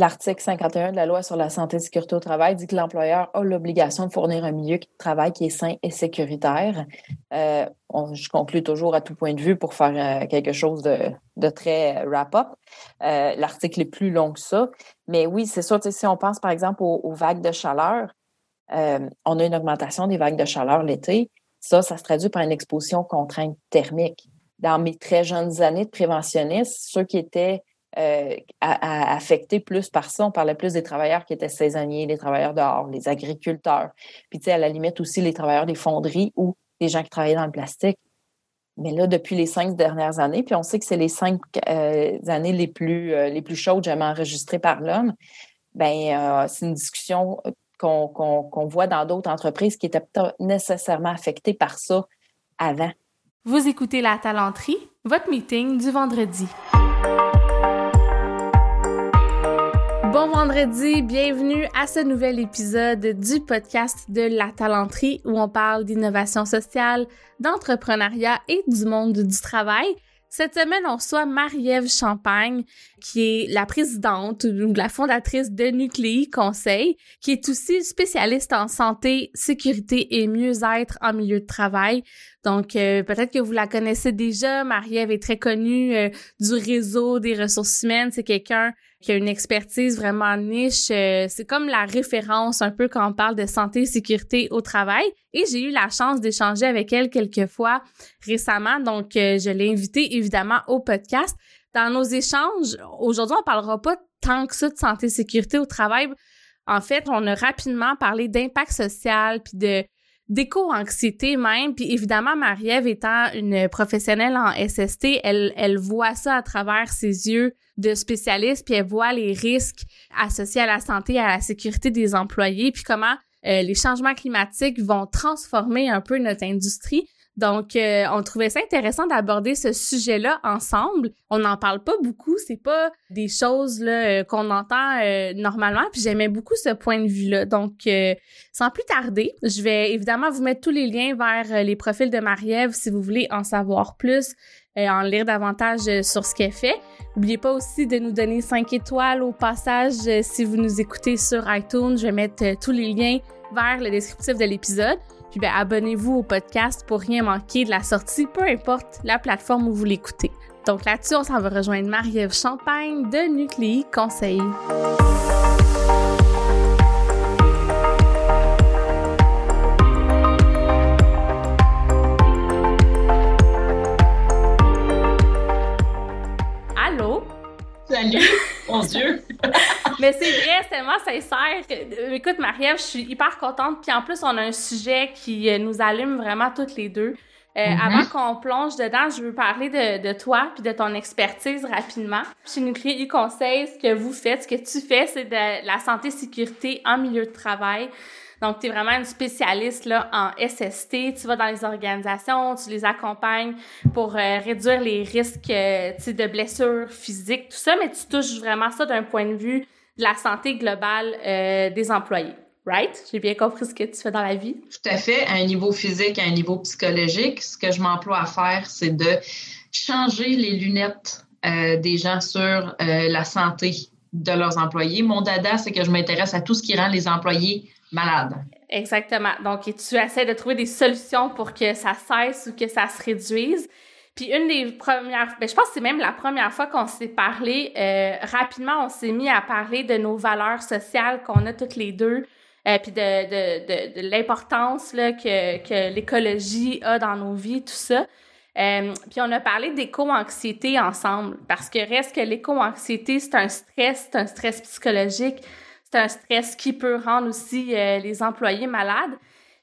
L'article 51 de la loi sur la santé et sécurité au travail dit que l'employeur a l'obligation de fournir un milieu de travail qui est sain et sécuritaire. Euh, je conclue toujours à tout point de vue pour faire euh, quelque chose de, très wrap-up. Euh, l'article est plus long que ça. Mais oui, c'est sûr, si on pense par exemple aux, vagues de chaleur, on a une augmentation des vagues de chaleur l'été. Ça, ça se traduit par une exposition contrainte thermique. Dans mes très jeunes années de préventionniste, ceux qui étaient euh, à, plus par ça. On parlait plus des travailleurs qui étaient saisonniers, les travailleurs dehors, les agriculteurs. Puis, tu sais, à la limite aussi les travailleurs des fonderies ou les gens qui travaillaient dans le plastique. Mais là, depuis les cinq dernières années, puis on sait que c'est les cinq euh, années les plus, euh, les plus chaudes jamais enregistrées par l'homme, ben c'est une discussion qu'on voit dans d'autres entreprises qui étaient pas nécessairement affectées par ça avant. Vous écoutez La Talenterie, votre meeting du vendredi. Bon vendredi, bienvenue à ce nouvel épisode du podcast de la talenterie où on parle d'innovation sociale, d'entrepreneuriat et du monde du travail. Cette semaine, on reçoit Marie-Ève Champagne, qui est la présidente ou la fondatrice de Nucléi Conseil, qui est aussi spécialiste en santé, sécurité et mieux-être en milieu de travail. Donc, euh, peut-être que vous la connaissez déjà. Marie-Ève est très connue euh, du réseau des ressources humaines. C'est quelqu'un qui a une expertise vraiment niche. Euh, c'est comme la référence un peu quand on parle de santé et sécurité au travail. Et j'ai eu la chance d'échanger avec elle quelques fois récemment. Donc, euh, je l'ai invitée évidemment au podcast. Dans nos échanges, aujourd'hui, on parlera pas tant que ça de santé et sécurité au travail. En fait, on a rapidement parlé d'impact social puis de d'éco-anxiété même. Puis évidemment, Marie-Ève étant une professionnelle en SST, elle, elle voit ça à travers ses yeux de spécialistes, puis elle voit les risques associés à la santé et à la sécurité des employés, puis comment euh, les changements climatiques vont transformer un peu notre industrie. Donc, euh, on trouvait ça intéressant d'aborder ce sujet-là ensemble. On n'en parle pas beaucoup, c'est pas des choses euh, qu'on entend normalement. Puis j'aimais beaucoup ce point de vue-là. Donc, sans plus tarder, je vais évidemment vous mettre tous les liens vers les profils de Marie-Ève si vous voulez en savoir plus et en lire davantage euh, sur ce qu'elle fait. N'oubliez pas aussi de nous donner 5 étoiles au passage euh, si vous nous écoutez sur iTunes. Je vais mettre euh, tous les liens vers le descriptif de l'épisode. Puis ben, abonnez-vous au podcast pour rien manquer de la sortie, peu importe la plateforme où vous l'écoutez. Donc là-dessus, on s'en va rejoindre Marie-Ève Champagne de Nucléi Conseil. Salut, mon Dieu! Mais c'est vrai, c'est tellement sincère. Euh, écoute, Marie-Ève, je suis hyper contente. Puis en plus, on a un sujet qui euh, nous allume vraiment toutes les deux. Euh, mm-hmm. Avant qu'on plonge dedans, je veux parler de, de toi puis de ton expertise rapidement. Chez Nucléi Conseil, ce que vous faites, ce que tu fais, c'est de la santé sécurité en milieu de travail. Donc, tu es vraiment une spécialiste là, en SST. Tu vas dans les organisations, tu les accompagnes pour euh, réduire les risques euh, de blessures physiques, tout ça, mais tu touches vraiment ça d'un point de vue de la santé globale euh, des employés. Right? J'ai bien compris ce que tu fais dans la vie. Tout à fait. À un niveau physique, à un niveau psychologique, ce que je m'emploie à faire, c'est de changer les lunettes des gens sur la santé de leurs employés. Mon dada, c'est que je m'intéresse à tout ce qui rend les employés malade. Exactement. Donc, tu essaies de trouver des solutions pour que ça cesse ou que ça se réduise. Puis une des premières, ben, je pense que c'est même la première fois qu'on s'est parlé, euh, rapidement, on s'est mis à parler de nos valeurs sociales qu'on a toutes les deux, euh, puis de, de, de, l'importance que, que l'écologie a dans nos vies, tout ça. Euh, puis on a parlé d'éco-anxiété ensemble, parce que reste que l'éco-anxiété, c'est un stress, c'est un stress psychologique, c'est un stress qui peut rendre aussi les employés malades.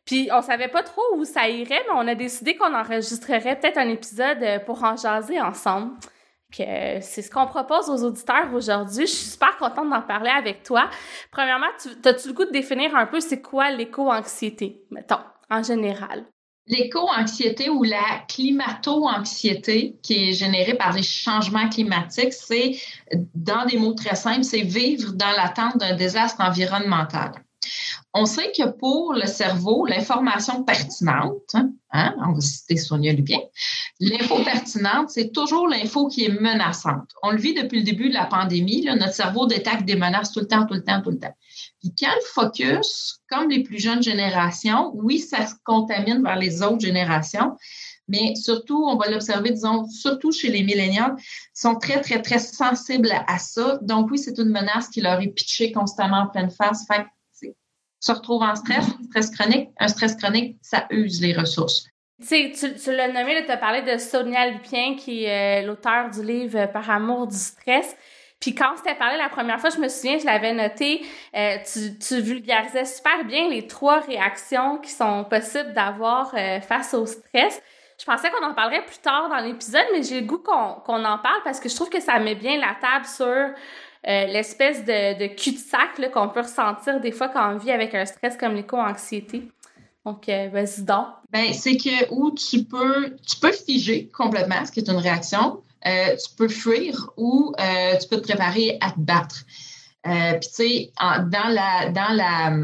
Puis on savait pas trop où ça irait, mais on a décidé qu'on enregistrerait peut-être un épisode euh, pour en jaser ensemble. Euh, c'est ce qu'on propose aux auditeurs aujourd'hui. Je suis super contente d'en parler avec toi. Premièrement, as-tu le goût de définir un peu c'est quoi l'éco-anxiété, mettons, en général? L'éco-anxiété ou la climato-anxiété qui est générée par les changements climatiques, c'est, dans des mots très simples, c'est vivre dans l'attente d'un désastre environnemental. On sait que pour le cerveau, l'information pertinente, hein, hein, on va citer Sonia Lubien, l'info pertinente, c'est toujours l'info qui est menaçante. On le vit depuis le début de la pandémie, notre cerveau détecte des menaces tout le temps, tout le temps, tout le temps. Puis quand le focus, comme les plus jeunes générations, oui, ça se contamine vers les autres générations, mais surtout, on va l'observer, disons, surtout chez les millénials, sont très, très, très sensibles à ça. Donc oui, c'est une menace qui leur est pitchée constamment en pleine face. Se retrouve en stress, stress chronique. Un stress chronique, ça use les ressources. Tu, tu l'as nommé, tu as parlé de Sonia Lupien, qui est euh, l'auteur du livre Par amour du stress. Puis quand c'était parlé la première fois, je me souviens, je l'avais noté, euh, tu, tu, vulgarisais super bien les trois réactions qui sont possibles d'avoir euh, face au stress. Je pensais qu'on en parlerait plus tard dans l'épisode, mais j'ai le goût qu'on en parle parce que je trouve que ça met bien la table sur euh, l'espèce de, de cul-de-sac qu'on peut ressentir des fois quand on vit avec un stress comme l'éco-anxiété. Donc, euh, vas-y donc. Ben, c'est que où tu peux, tu peux figer complètement, ce qui est une réaction. Euh, tu peux fuir ou tu peux te préparer à te battre. Puis, tu sais, dans, la, dans, la,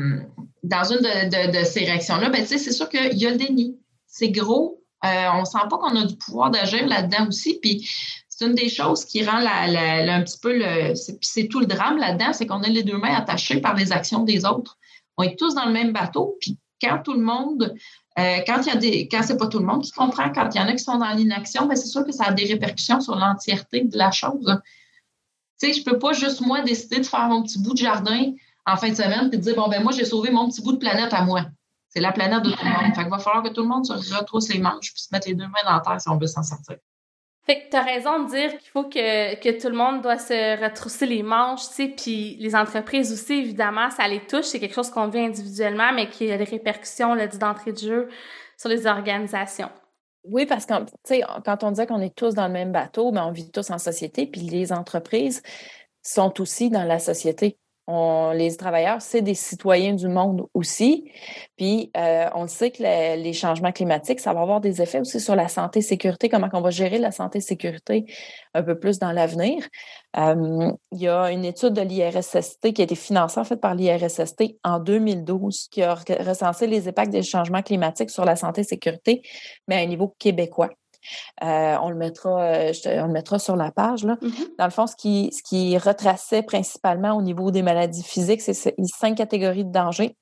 dans une de, ces réactions-là, ben, c'est sûr qu'il y a le déni. C'est gros. on ne sent pas qu'on a du pouvoir d'agir là-dedans aussi. Puis, une des choses qui rend la, un petit peu le. C'est tout le drame là-dedans, c'est qu'on a les deux mains attachées par les actions des autres. On est tous dans le même bateau, puis quand tout le monde, euh, quand il y a des, quand c'est pas tout le monde qui comprend, quand il y en a qui sont dans l'inaction, ben c'est sûr que ça a des répercussions sur l'entièreté de la chose. Tu sais, je peux pas juste moi décider de faire mon petit bout de jardin en fin de semaine et de dire bon ben moi j'ai sauvé mon petit bout de planète à moi. C'est la planète de tout le monde. Fait qu'il va falloir que tout le monde se retrousse les manches puis se mettre les deux mains dans la terre si on veut s'en sortir. Fait que t'as raison de dire qu'il faut que, que tout le monde doit se retrousser les manches, tu sais, puis les entreprises aussi, évidemment, ça les touche, c'est quelque chose qu'on vit individuellement, mais qui a des répercussions là, d'entrée de jeu sur les organisations. Oui, parce que, quand on disait qu'on est tous dans le même bateau, mais ben, on vit tous en société, puis les entreprises sont aussi dans la société. Les travailleurs, c'est des citoyens du monde aussi. Puis, euh, on sait que les changements climatiques, ça va avoir des effets aussi sur la santé sécurité, comment on va gérer la santé sécurité un peu plus dans l'avenir. Euh, il y a une étude de l'IRSST qui a été financée en fait par l'IRSST en 2012 qui a recensé les impacts des changements climatiques sur la santé sécurité, mais à un niveau québécois. Euh, on, le mettra, euh, on le mettra sur la page. Là. Mm-hmm. Dans le fond, ce qui, ce qui retraçait principalement au niveau des maladies physiques, c'est les cinq catégories de danger.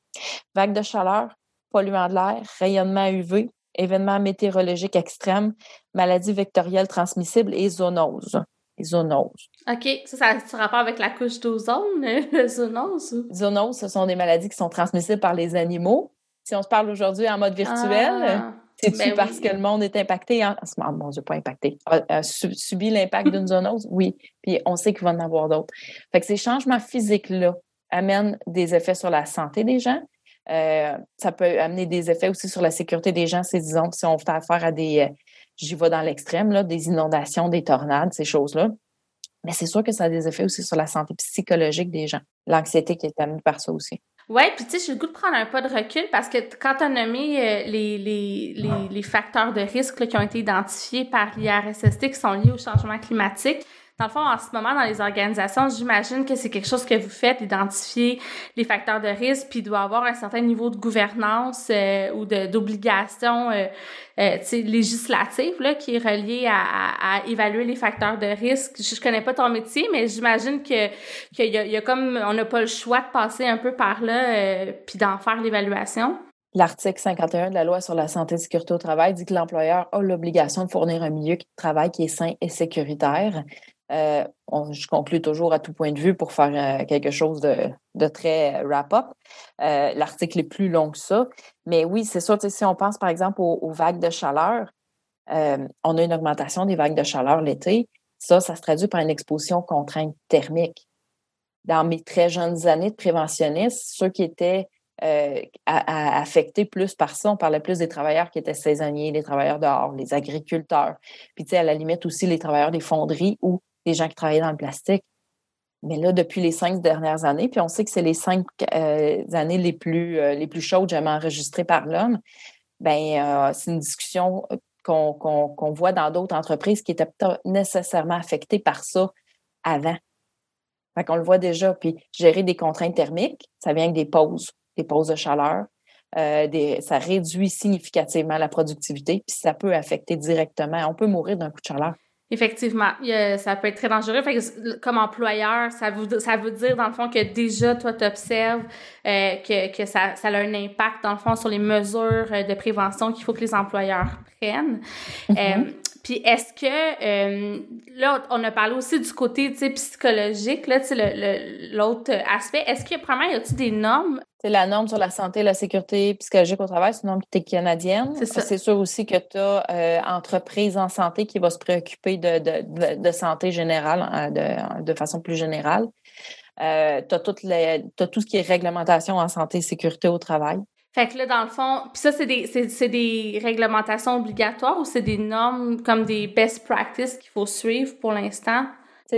Vague de chaleur, polluant de l'air, rayonnement UV, événements météorologiques extrêmes, maladies vectorielles transmissibles et zoonoses. Les zoonoses. OK. Ça, ça a rapport avec la couche d'ozone, le zoonose? Zoonoses, ce sont des maladies qui sont transmissibles par les animaux. Si on se parle aujourd'hui en mode virtuel, ah. C'est-tu ben parce que le monde est impacté en ce moment? Bon, Dieu, pas impacté. A, subi l'impact d'une zoonose? Oui. Puis on sait qu'il va en avoir d'autres. Fait que ces changements physiques-là amènent des effets sur la santé des gens. Euh, ça peut amener des effets aussi sur la sécurité des gens. C'est, disons, si on fait affaire à des, euh, j'y vais dans l'extrême, là, des inondations, des tornades, ces choses-là. Mais c'est sûr que ça a des effets aussi sur la santé psychologique des gens. L'anxiété qui est amenée par ça aussi. Oui, puis tu sais, j'ai le goût de prendre un pas de recul parce que quand tu as nommé euh, les, les, les, les, facteurs de risque qui ont été identifiés par l'IRSST qui sont liés au changement climatique, dans le fond, en ce moment, dans les organisations, j'imagine que c'est quelque chose que vous faites, identifier les facteurs de risque, puis il doit avoir un certain niveau de gouvernance euh, ou d'obligation euh, euh, législative là, qui est relié à, évaluer les facteurs de risque. Je, je connais pas ton métier, mais j'imagine que qu'il y, a comme on n'a pas le choix de passer un peu par là, puis d'en faire l'évaluation. L'article 51 de la loi sur la santé et sécurité au travail dit que l'employeur a l'obligation de fournir un milieu de travail qui est sain et sécuritaire. Euh, je conclue toujours à tout point de vue pour faire euh, quelque chose de, très wrap-up. Euh, l'article est plus long que ça. Mais oui, c'est sûr, si on pense par exemple aux, vagues de chaleur, on a une augmentation des vagues de chaleur l'été. Ça, ça se traduit par une exposition aux contraintes thermiques. Dans mes très jeunes années de préventionniste, ceux qui étaient affectés plus par ça. On parlait plus des travailleurs qui étaient saisonniers, les travailleurs dehors, les agriculteurs. Puis, à la limite aussi les travailleurs des fonderies ou des gens qui travaillaient dans le plastique. Mais là, depuis les cinq dernières années, puis on sait que c'est les cinq euh, années les plus, euh, les plus chaudes jamais enregistrées par l'homme, ben euh, c'est une discussion qu'on voit dans d'autres entreprises qui étaient pas nécessairement affectées par ça avant. Fait qu'on le voit déjà. Puis gérer des contraintes thermiques, ça vient avec des pauses, des pauses de chaleur. Ça réduit significativement la productivité, puis ça peut affecter directement. On peut mourir d'un coup de chaleur. Effectivement, ça peut être très dangereux. comme employeur, ça veut, ça veut dire dans le fond que déjà toi tu observes euh, que, que ça, ça a un impact dans le fond sur les mesures euh, de prévention qu'il faut que les employeurs prennent. Mm-hmm. Euh, puis est-ce que là on a parlé aussi du côté psychologique là, l'autre aspect. Est-ce que premièrement y a-t-il des normes? C'est la norme sur la santé et la sécurité psychologique au travail, c'est une norme qui est canadienne. C'est sûr aussi que tu as euh, entreprise en santé qui va se préoccuper de, de, de, santé générale, hein, de, de, façon plus générale. Euh, tu as, as, tout ce qui est réglementation en santé et sécurité au travail. Fait que là, dans le fond, puis ça, c'est des, c'est, des réglementations obligatoires ou c'est des normes comme des best practices qu'il faut suivre pour l'instant?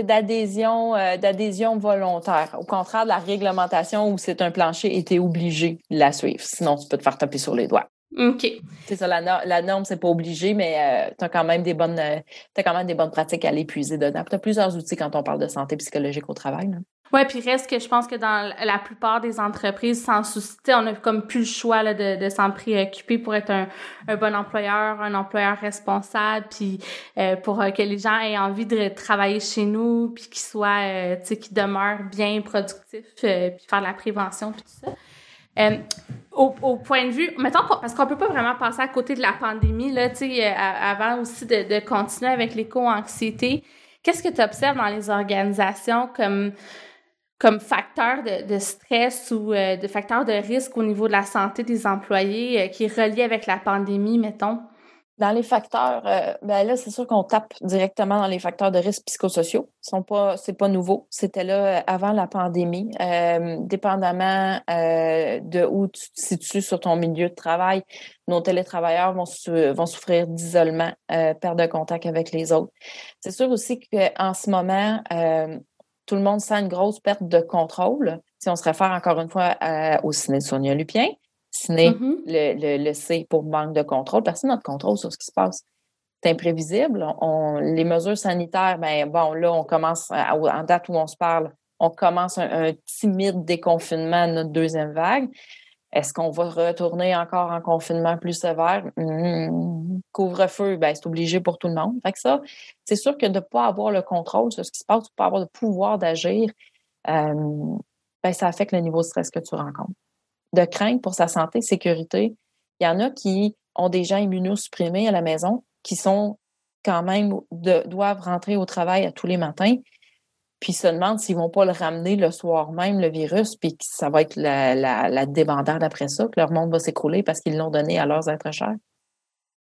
d'adhésion euh, d'adhésion volontaire. Au contraire de la réglementation où c'est un plancher et tu es obligé de la suivre. Sinon, tu peux te faire taper sur les doigts. OK. C'est ça, la, la norme, c'est pas obligé, mais euh, tu as quand même des bonnes euh, quand même des bonnes pratiques à l'épuiser dedans. Tu as plusieurs outils quand on parle de santé psychologique au travail. Oui, puis reste que je pense que dans la plupart des entreprises, sans souci, on a comme plus le choix là, de, de s'en préoccuper pour être un, un, bon employeur, un employeur responsable, puis euh, pour euh, que les gens aient envie de travailler chez nous, puis qu'ils soient, euh, tu sais, qu'ils demeurent bien productifs, puis faire de la prévention, puis tout ça. Au, au, point de vue, mettons, parce qu'on peut pas vraiment passer à côté de la pandémie, là, tu sais, avant aussi de, de continuer avec l'éco-anxiété, qu'est-ce que tu observes dans les organisations comme comme facteur de, stress ou euh, de facteur de risque au niveau de la santé des employés euh, qui est relié avec la pandémie, mettons? Dans les facteurs, euh, ben là, c'est sûr qu'on tape directement dans les facteurs de risque psychosociaux. Ce sont pas nouveau. C'était là avant la pandémie. dépendamment de où tu te situes sur ton milieu de travail, nos télétravailleurs vont, vont souffrir d'isolement, perte de contact avec les autres. C'est sûr aussi qu'en ce moment, tout le monde sent une grosse perte de contrôle. Si on se réfère encore une fois au ciné de Sonia Lupien, ciné, mm-hmm. le, le, C pour manque de contrôle. Personne n'a de contrôle sur ce qui se passe. C'est imprévisible. On, les mesures sanitaires, ben bon, là, on commence, en date où on se parle, on commence un, un timide déconfinement de notre deuxième vague. Est-ce qu'on va retourner encore en confinement plus sévère? Hmm, couvre-feu, ben, c'est obligé pour tout le monde. Fait ça, c'est sûr que de ne pas avoir le contrôle sur ce qui se passe, de ne pas avoir le pouvoir d'agir, euh, ben, ça affecte le niveau de stress que tu rencontres. De crainte pour sa santé, sécurité, il y en a qui ont des gens immunosupprimés à la maison, qui sont quand même, doivent rentrer au travail à tous les matins, puis se demandent s'ils vont pas le ramener le soir même, le virus, puis que ça va être la, débandade après ça, que leur monde va s'écrouler parce qu'ils l'ont donné à leurs êtres chers.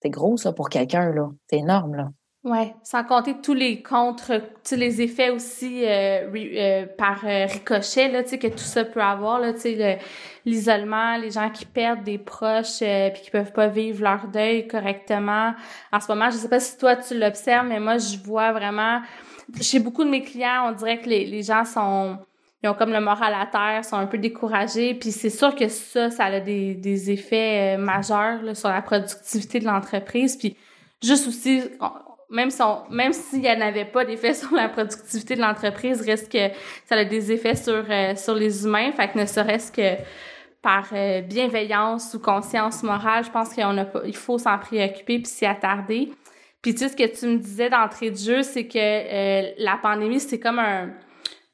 C'est gros, ça, pour quelqu'un, là. C'est énorme, là. Oui, sans compter tous les contre, tous les effets aussi euh, euh, par euh, ricochet, là, que tout ça peut avoir, là, l'isolement, les gens qui perdent des proches puis qui peuvent pas vivre leur deuil correctement. En ce moment, je sais pas si toi tu l'observes, mais moi, je vois vraiment chez beaucoup de mes clients, on dirait que les, les gens sont ils ont comme le moral à terre, sont un peu découragés, puis c'est sûr que ça, ça a des, des effets euh, majeurs là, sur la productivité de l'entreprise, puis juste aussi, même si même s'il n'y en avait pas d'effet sur la productivité de l'entreprise, reste que ça a des effets sur euh, sur les humains, fait que ne serait-ce que par euh, bienveillance ou conscience morale, je pense qu'on faut s'en préoccuper puis s'y attarder. Puis tu sais, ce que tu me disais d'entrée de jeu, c'est que euh, la pandémie, c'est comme un,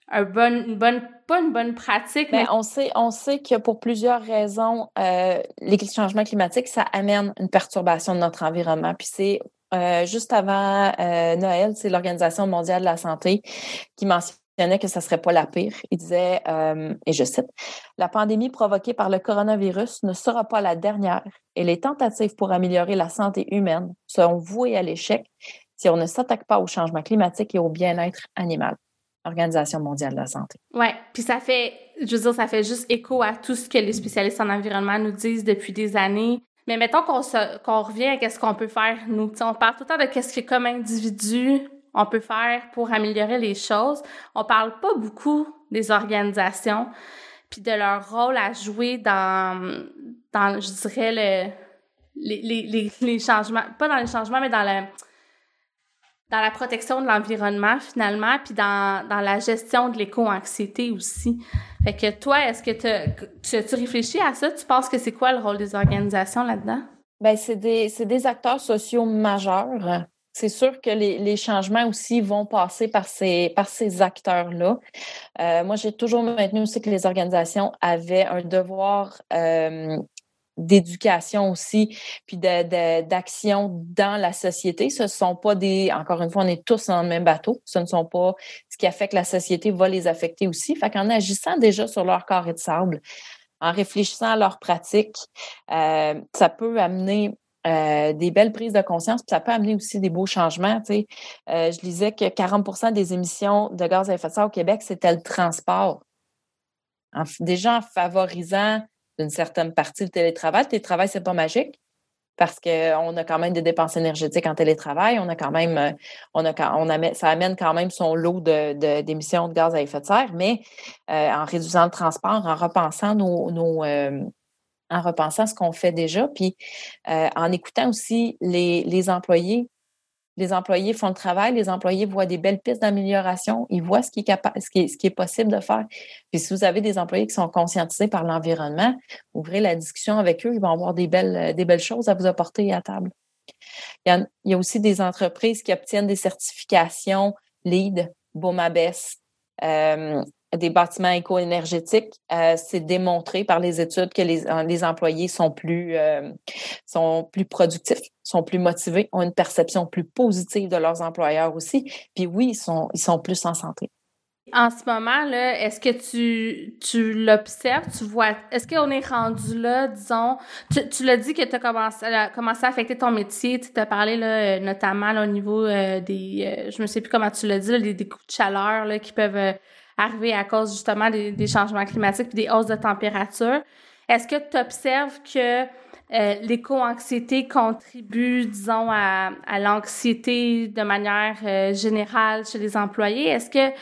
un bon, une bonne, pas une bonne pratique. Ben, mais... on sait, on sait que pour plusieurs raisons, euh, les changements climatiques, ça amène une perturbation de notre environnement. Puis c'est euh, juste avant euh, Noël, c'est l'Organisation mondiale de la santé qui mentionne que ça serait pas la pire. Il disait, euh, et je cite, La pandémie provoquée par le coronavirus ne sera pas la dernière et les tentatives pour améliorer la santé humaine seront vouées à l'échec si on ne s'attaque pas au changement climatique et au bien-être animal. Organisation mondiale de la santé. Ouais, puis ça fait, je veux dire, ça fait juste écho à tout ce que les spécialistes en environnement nous disent depuis des années. Mais mettons qu'on qu'on revient à qu'est-ce qu'on peut faire nous. on parle tout le temps de qu'est-ce que comme individu on peut faire pour améliorer les choses. On parle pas beaucoup des organisations puis de leur rôle à jouer dans, dans je dirais, le, les, les, les, changements, pas dans les changements, mais dans le dans la protection de l'environnement finalement, puis dans, dans la gestion de l'éco-anxiété aussi. Fait que toi, est-ce que tu, tu réfléchis à ça? Tu penses que c'est quoi le rôle des organisations là-dedans? Ben c'est des, des acteurs sociaux majeurs. C'est sûr que les, les, changements aussi vont passer par ces, acteurs-là. Euh, moi, j'ai toujours maintenu aussi que les organisations avaient un devoir euh, d'éducation aussi, puis d'action dans la société. Ce ne sont pas des, encore une fois, on est tous dans le même bateau. Ce ne sont pas ce qui affecte la société va les affecter aussi. Fait qu'en agissant déjà sur leur carré de sable, en réfléchissant à leurs pratiques, euh, ça peut amener euh, des belles prises de conscience, puis ça peut amener aussi des beaux changements. Euh, je disais que 40% des émissions de gaz à effet de serre au Québec, c'était le transport. déjà en favorisant d'une certaine partie le télétravail. Le télétravail, c'est pas magique parce qu'on a quand même des dépenses énergétiques en télétravail. On a quand même, euh, on a, ça amène quand même son lot d'émissions de, gaz à effet de serre, mais en réduisant le transport, en repensant nos, en repensant ce qu'on fait déjà, puis en écoutant aussi les, employés les employés font le travail, les employés voient des belles pistes d'amélioration, ils voient ce qui, est possible de faire. Puis si vous avez des employés qui sont conscientisés par l'environnement, ouvrez la discussion avec eux, ils vont avoir des belles, des belles choses à vous apporter à table. Il y a, aussi des entreprises qui obtiennent des certifications LEED, BOMABES, euh, des bâtiments éco-énergétiques, euh, c'est démontré par les études que les, euh, les employés sont plus, euh, sont plus productifs, sont plus motivés, ont une perception plus positive de leurs employeurs aussi. Puis oui, ils sont, ils sont plus en santé. En ce moment, là, est-ce que tu, tu l'observes, tu vois, est-ce qu'on est rendu là, disons, tu, tu l'as dit que tu as commencé, à, à affecter ton métier, tu t'as parlé là, notamment au niveau des, je me sais plus comment tu l'as dit, des, des, coups de chaleur là, qui peuvent arriver à cause justement des, changements climatiques et des hausses de température. Est-ce que tu observes que euh, l'éco-anxiété contribue, disons, à, l'anxiété de manière euh, générale chez les employés? Est-ce que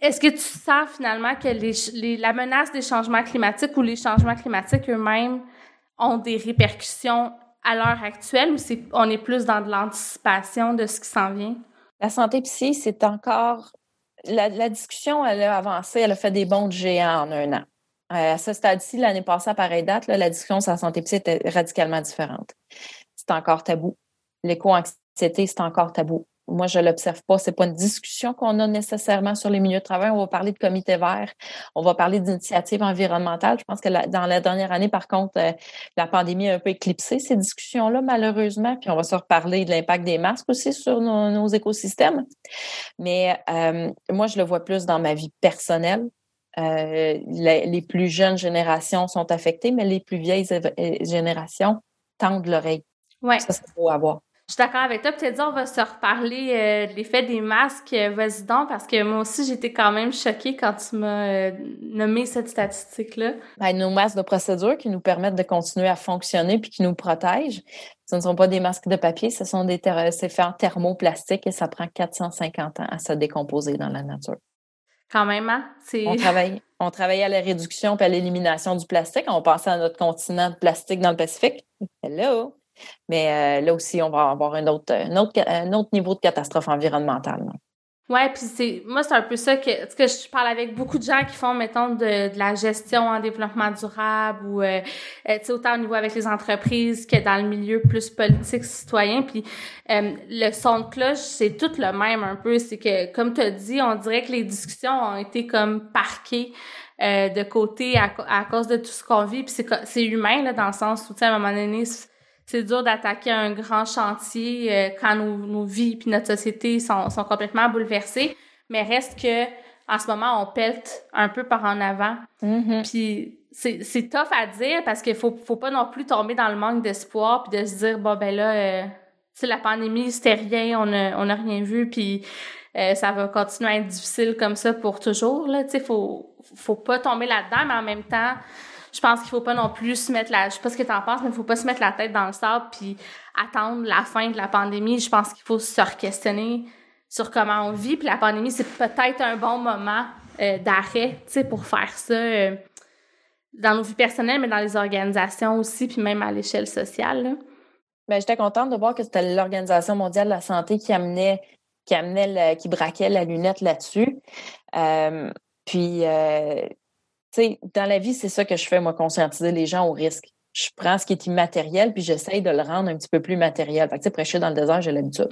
est-ce que tu sens finalement que la menace des changements climatiques ou les changements climatiques eux-mêmes ont des répercussions à l'heure actuelle ou c'est on est plus dans de l'anticipation de ce qui s'en vient? La santé psy, c'est encore la, discussion, elle a avancé, elle a fait des bons de géants en un an. Euh, à ce stade-ci, l'année passée, à pareille date, la discussion sur la santé psy était radicalement différente. C'est encore tabou. L'éco-anxiété, c'est encore tabou moi, je l'observe pas. C'est pas une discussion qu'on a nécessairement sur les milieux de travail. On va parler de comité vert. On va parler d'initiatives environnementales. Je pense que dans la dernière année, par contre, euh, la pandémie a un peu éclipsé ces discussions-là, malheureusement. Puis on va se reparler de l'impact des masques aussi sur nos, écosystèmes. Mais euh, moi, je le vois plus dans ma vie personnelle. Euh, les, les, plus jeunes générations sont affectées, mais les plus vieilles générations tendent l'oreille. Ouais. Ça, c'est beau à voir. Je suis d'accord avec toi. Peut-être dire, on va se reparler euh, de l'effet des masques. Euh, vas-y donc, parce que moi aussi, j'étais quand même choquée quand tu m'as euh, nommé cette statistique-là. Ben, nos masques de procédure qui nous permettent de continuer à fonctionner puis qui nous protègent, ce ne sont pas des masques de papier, ce sont des c'est fait en thermoplastique et ça prend 450 ans à se décomposer dans la nature. Quand même, hein? On travaille, on travaille à la réduction et à l'élimination du plastique. On pensait à notre continent de plastique dans le Pacifique. Hello! Mais euh, là aussi, on va avoir un autre, un autre, un autre niveau de catastrophe environnementale. Ouais, puis c'est moi c'est un peu ça que que je parle avec beaucoup de gens qui font mettons de, de la gestion en développement durable ou euh, euh, tu sais autant au niveau avec les entreprises que dans le milieu plus politique citoyen. Puis le son de cloche c'est tout le même un peu. C'est que comme tu as dit on dirait que les discussions ont été comme parquées de côté à, à cause de tout ce qu'on vit. Puis c'est c'est humain là dans le sens où tu sais à un moment donné c'est dur d'attaquer un grand chantier euh, quand nos, nos vies puis notre société sont, sont complètement bouleversées. Mais reste que en ce moment, on pelte un peu par en avant. Mm-hmm. Puis c'est, c'est tough à dire parce qu'il faut, faut pas non plus tomber dans le manque d'espoir puis de se dire, bon, ben là, euh, la pandémie, c'était rien, on a, on a rien vu, puis euh, ça va continuer à être difficile comme ça pour toujours. Là, tu sais, faut, faut pas tomber là-dedans, mais en même temps, je pense qu'il faut pas non plus se mettre la, je sais pas ce que tu en penses, mais il faut pas se mettre la tête dans le sable puis attendre la fin de la pandémie. Je pense qu'il faut se re-questionner sur comment on vit. Puis la pandémie, c'est peut-être un bon moment euh, d'arrêt, tu sais, pour faire ça euh, dans nos vies personnelles, mais dans les organisations aussi, puis même à l'échelle sociale. Bien, j'étais contente de voir que c'était l'Organisation mondiale de la santé qui amenait qui amenait, qui braquait la lunette là-dessus. puis, tu sais, dans la vie, c'est ça que je fais, moi, conscientiser les gens au risque. Je prends ce qui est immatériel, puis j'essaye de le rendre un petit peu plus matériel. Fait que, tu sais, prêcher dans le désert, j'ai l'habitude.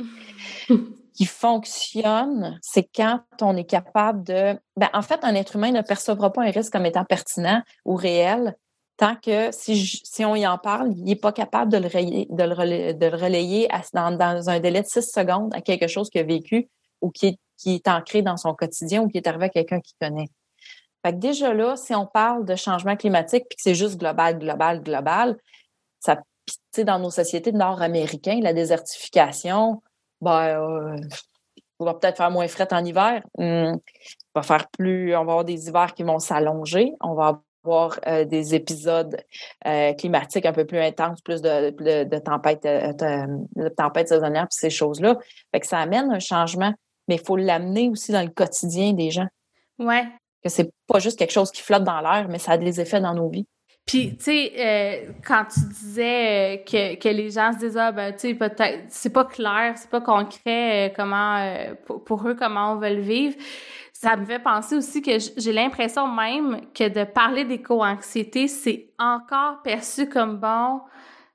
qui fonctionne, c'est quand on est capable de. Ben, en fait, un être humain ne percevra pas un risque comme étant pertinent ou réel tant que si, si on y en parle, il n'est pas capable de le relayer, de le de le relayer dans, un délai de six secondes à quelque chose qu'il a vécu ou qui est, qui est ancré dans son quotidien ou qui est arrivé à quelqu'un qu'il connaît. Fait que déjà là, si on parle de changement climatique puis que c'est juste global, global, global, ça, dans nos sociétés nord-américaines, la désertification, ben, euh, on va peut-être faire moins fret en hiver. Hum, on va faire plus, on va avoir des hivers qui vont s'allonger. On va avoir euh, des épisodes euh, climatiques un peu plus intenses, plus de, de, tempêtes, de, tempêtes saisonnières, puis ces choses-là. Fait que ça amène un changement, mais il faut l'amener aussi dans le quotidien des gens. Ouais. Que c'est pas juste quelque chose qui flotte dans l'air, mais ça a des effets dans nos vies. Puis, tu sais, euh, quand tu disais euh, que, que les gens se disent, ah, ben, tu sais, peut-être, c'est pas clair, c'est pas concret euh, comment, pour, eux, comment on veut le vivre, ça me fait penser aussi que j'ai l'impression même que de parler d'éco-anxiété, c'est encore perçu comme bon,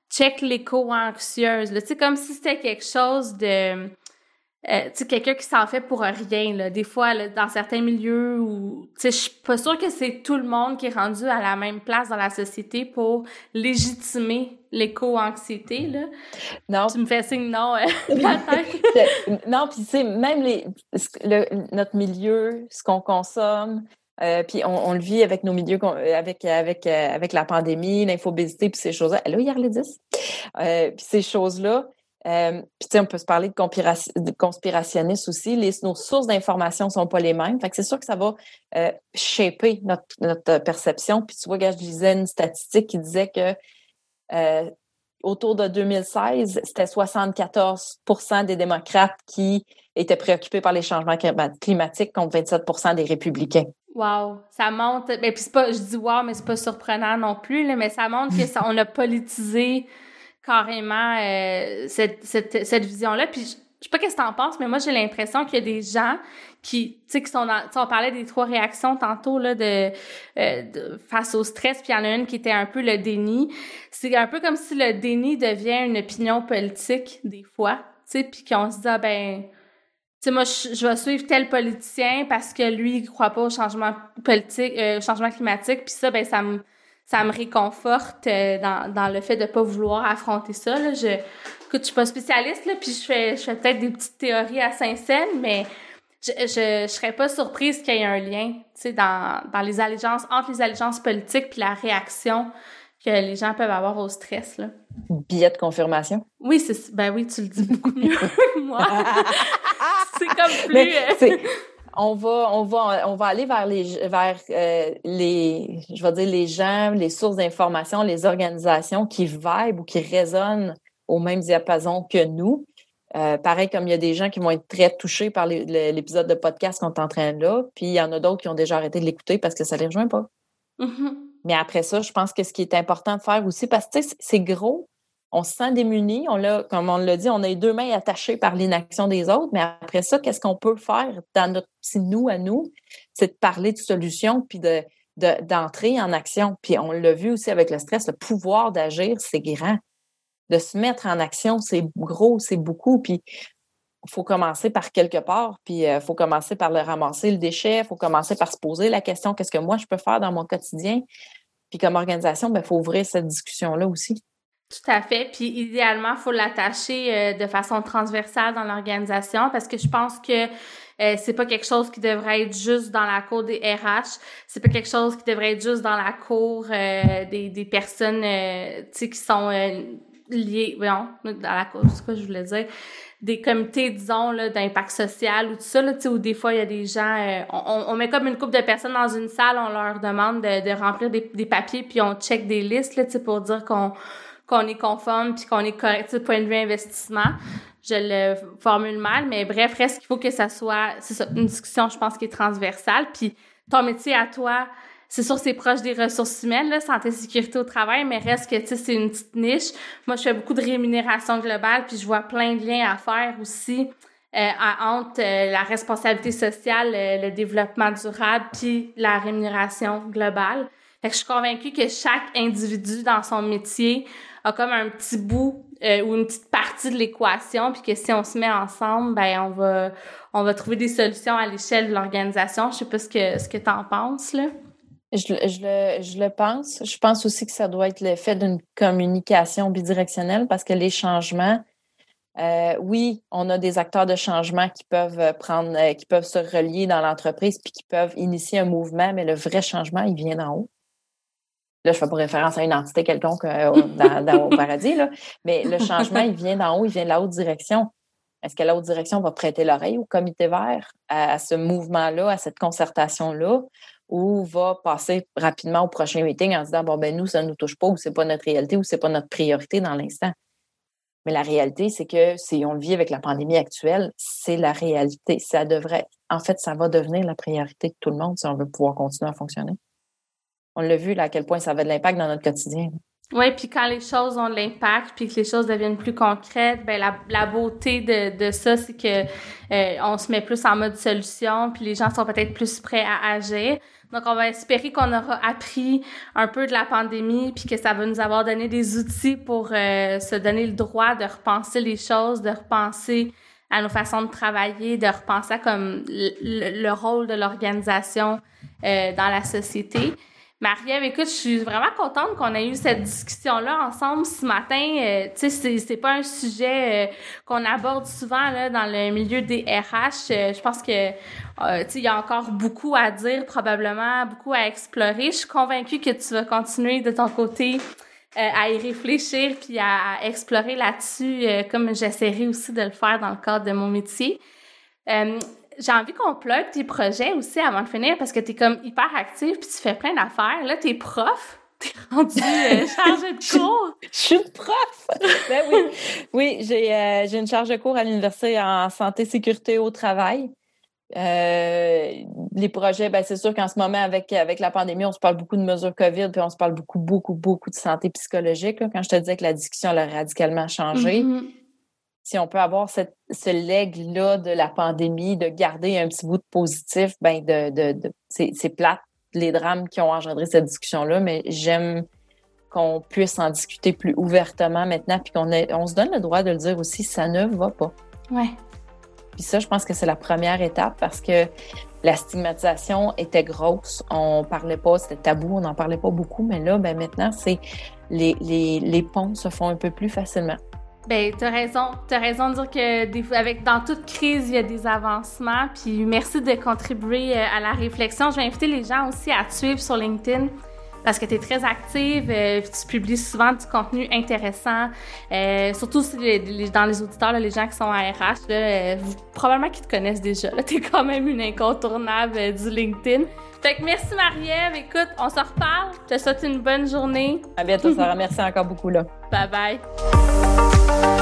check l'éco-anxieuse. Tu sais, comme si c'était quelque chose de euh, tu sais, quelqu'un qui s'en fait pour rien, là. Des fois, dans certains milieux où, tu sais, je suis pas sûre que c'est tout le monde qui est rendu à la même place dans la société pour légitimer l'éco-anxiété, là. Non. Tu me fais signe non, hein, Non, puis tu sais, même les, notre milieu, ce qu'on consomme, euh, puis on, le vit avec nos milieux, avec, avec, euh, avec la pandémie, l'infobésité, puis ces choses-là. Là, hier les 10. puis ces choses-là, euh, puis, tu sais, on peut se parler de, conspirationnistes aussi. Les, nos sources d'information ne sont pas les mêmes. Fait que c'est sûr que ça va euh, shaper notre, notre, perception. Puis, tu vois, je disais une statistique qui disait que euh, autour de 2016, c'était 74% des démocrates qui étaient préoccupés par les changements climatiques contre 27% des républicains. Wow, ça montre. Mais ben, puis pas, je dis wow, mais c'est pas surprenant non plus, là, mais ça montre que ça, on a politisé carrément euh, cette, cette, cette vision-là. Puis je, je sais pas qu'est-ce que t'en penses, mais moi j'ai l'impression qu'il y a des gens qui, tu sais, qui sont dans, on parlait des trois réactions tantôt là de, euh, de face au stress, puis il y en a une qui était un peu le déni. C'est un peu comme si le déni devient une opinion politique des fois, tu sais, puis qu'on se dit ah, ben tu sais, moi, je, je, vais suivre tel politicien parce que lui, il croit pas au changement politique, euh, changement climatique, puis ça, ben, ça me, ça me réconforte euh, dans, dans, le fait de pas vouloir affronter ça. Là. Je, écoute, je suis pas spécialiste, là, puis je fais, je fais peut-être des petites théories à Saint-Saëns, mais je, je, je, serais pas surprise qu'il y ait un lien, tu sais, dans, dans les allégeances, entre les allégeances politiques puis la réaction que les gens peuvent avoir au stress, là. Billet de confirmation? Oui, c'est, ben oui, tu le dis beaucoup mieux que moi. c'est comme plus... Euh, on va, on va, on va aller vers les, vers euh, les, je vais dire les gens, les sources d'information, les organisations qui vibrent ou qui résonnent au même diapason que nous. Euh, pareil comme il y a des gens qui vont être très touchés par l'épisode de podcast qu'on est en train de là, puis il y en a d'autres qui ont déjà arrêté de l'écouter parce que ça les rejoint pas. Mm-hmm. Mais après ça, je pense que ce qui est important de faire aussi, parce que c'est gros, on se sent démuni. On l'a, comme on l'a dit, on a deux mains attachées par l'inaction des autres. Mais après ça, qu'est-ce qu'on peut faire dans notre petit nous à nous? C'est de parler de solutions puis de, d'entrer en action. Puis on l'a vu aussi avec le stress, le pouvoir d'agir, c'est grand. De se mettre en action, c'est gros, c'est beaucoup. Puis il faut commencer par quelque part, puis il euh, faut commencer par le ramasser le déchet, il faut commencer par se poser la question qu'est-ce que moi je peux faire dans mon quotidien? Puis comme organisation, il ben, faut ouvrir cette discussion-là aussi. Tout à fait. Puis idéalement, faut l'attacher euh, de façon transversale dans l'organisation parce que je pense que euh, c'est pas quelque chose qui devrait être juste dans la cour des RH. C'est pas quelque chose qui devrait être juste dans la cour euh, des, des personnes sais qui sont liées voyons, dans la cour, c'est quoi je voulais dire des comités, disons, là, d'impact social ou tout ça, là, où des fois, il y a des gens... on, on, met comme une couple de personnes dans une salle, on leur demande de, de remplir des, des papiers, puis on check des listes, là, pour dire qu'on qu'on est conforme puis qu'on est correct point de vue investissement. Je le formule mal, mais bref, reste qu'il faut que ça soit, c'est une discussion, je pense, qui est transversale. Puis ton métier à toi, c'est sûr, c'est proche des ressources humaines, là, santé, sécurité au travail, mais reste que, tu sais, c'est une petite niche. Moi, je fais beaucoup de rémunération globale, puis je vois plein de liens à faire aussi euh, entre euh, la responsabilité sociale, le développement durable, puis la rémunération globale. Fait que je suis convaincue que chaque individu dans son métier a comme un petit bout ou une petite partie de l'équation, puis que si on se met ensemble, ben on va on va trouver des solutions à l'échelle de l'organisation. Je sais pas ce que ce que t'en penses là. Je, je, le, je le pense. Je pense aussi que ça doit être l'effet d'une communication bidirectionnelle parce que les changements, euh, oui, on a des acteurs de changement qui peuvent prendre, euh, qui peuvent se relier dans l'entreprise puis qui peuvent initier un mouvement, mais le vrai changement, il vient d'en haut. Là, je fais pas référence à une entité quelconque euh, dans, au paradis, là, mais le changement, il vient d'en haut, il vient de la haute direction. Est-ce que la haute direction va prêter l'oreille au comité vert, à ce mouvement-là, à cette concertation-là, ou va passer rapidement au prochain meeting en disant bon ben nous ça ne nous touche pas ou c'est pas notre réalité ou c'est pas notre priorité dans l'instant? Mais la réalité c'est que si on le vit avec la pandémie actuelle, c'est la réalité. Ça devrait en fait ça va devenir la priorité de tout le monde si on veut pouvoir continuer à fonctionner. On l'a vu là à quel point ça avait de l'impact dans notre quotidien. Oui, puis quand les choses ont de l'impact, puis que les choses deviennent plus concrètes, ben la, la beauté de, de ça, c'est que euh, on se met plus en mode solution, puis les gens sont peut-être plus prêts à agir. Donc, on va espérer qu'on aura appris un peu de la pandémie, puis que ça va nous avoir donné des outils pour euh, se donner le droit de repenser les choses, de repenser à nos façons de travailler, de repenser à comme le, le rôle de l'organisation euh, dans la société. Marie-Ève, écoute, je suis vraiment contente qu'on ait eu cette discussion-là ensemble ce matin. Euh, tu sais, c'est, pas un sujet euh, qu'on aborde souvent là, dans le milieu des RH. Euh, je pense que, tu sais, il y a encore beaucoup à dire, probablement, beaucoup à explorer. Je suis convaincue que tu vas continuer de ton côté à y réfléchir puis à, explorer là-dessus, comme j'essaierai aussi de le faire dans le cadre de mon métier j'ai envie qu'on plug tes projets aussi avant de finir parce que tu es comme hyper active puis tu fais plein d'affaires. Là, t'es prof. T'es rendu euh, chargée de cours. Je suis prof. ben oui. Oui, j'ai euh, j'ai une charge de cours à l'université en santé sécurité au travail. Euh, les projets, ben c'est sûr qu'en ce moment, avec, avec la pandémie, on se parle beaucoup de mesures COVID, puis on se parle beaucoup, beaucoup, beaucoup de santé psychologique. Quand je te disais que la discussion a radicalement changé, mm-hmm si on peut avoir cette, ce leg-là de la pandémie, de garder un petit bout de positif, ben de, de, de c'est plate les drames qui ont engendré cette discussion-là, mais j'aime qu'on puisse en discuter plus ouvertement maintenant, puis qu'on on se donne le droit de le dire aussi, ça ne va pas. Ouais. Puis ça, je pense que c'est la première étape parce que la stigmatisation était grosse. On parlait pas, c'était tabou, on n'en parlait pas beaucoup, mais là, ben maintenant, c'est les, les, les ponts se font un peu plus facilement. Ben, t'as raison. T'as raison de dire que des, avec, dans toute crise, il y a des avancements. Puis merci de contribuer euh, à la réflexion. Je vais inviter les gens aussi à te suivre sur LinkedIn parce que tu es très active, euh, tu publies souvent du contenu intéressant, euh, surtout si dans les auditeurs, les gens qui sont à RH, là, probablement qu'ils te connaissent déjà. Tu es quand même une incontournable du LinkedIn. Fait que merci Marie-Ève. Écoute, on se reparle. Je te souhaite une bonne journée. À bientôt, Sarah. merci encore beaucoup. Là. Bye bye. Bye.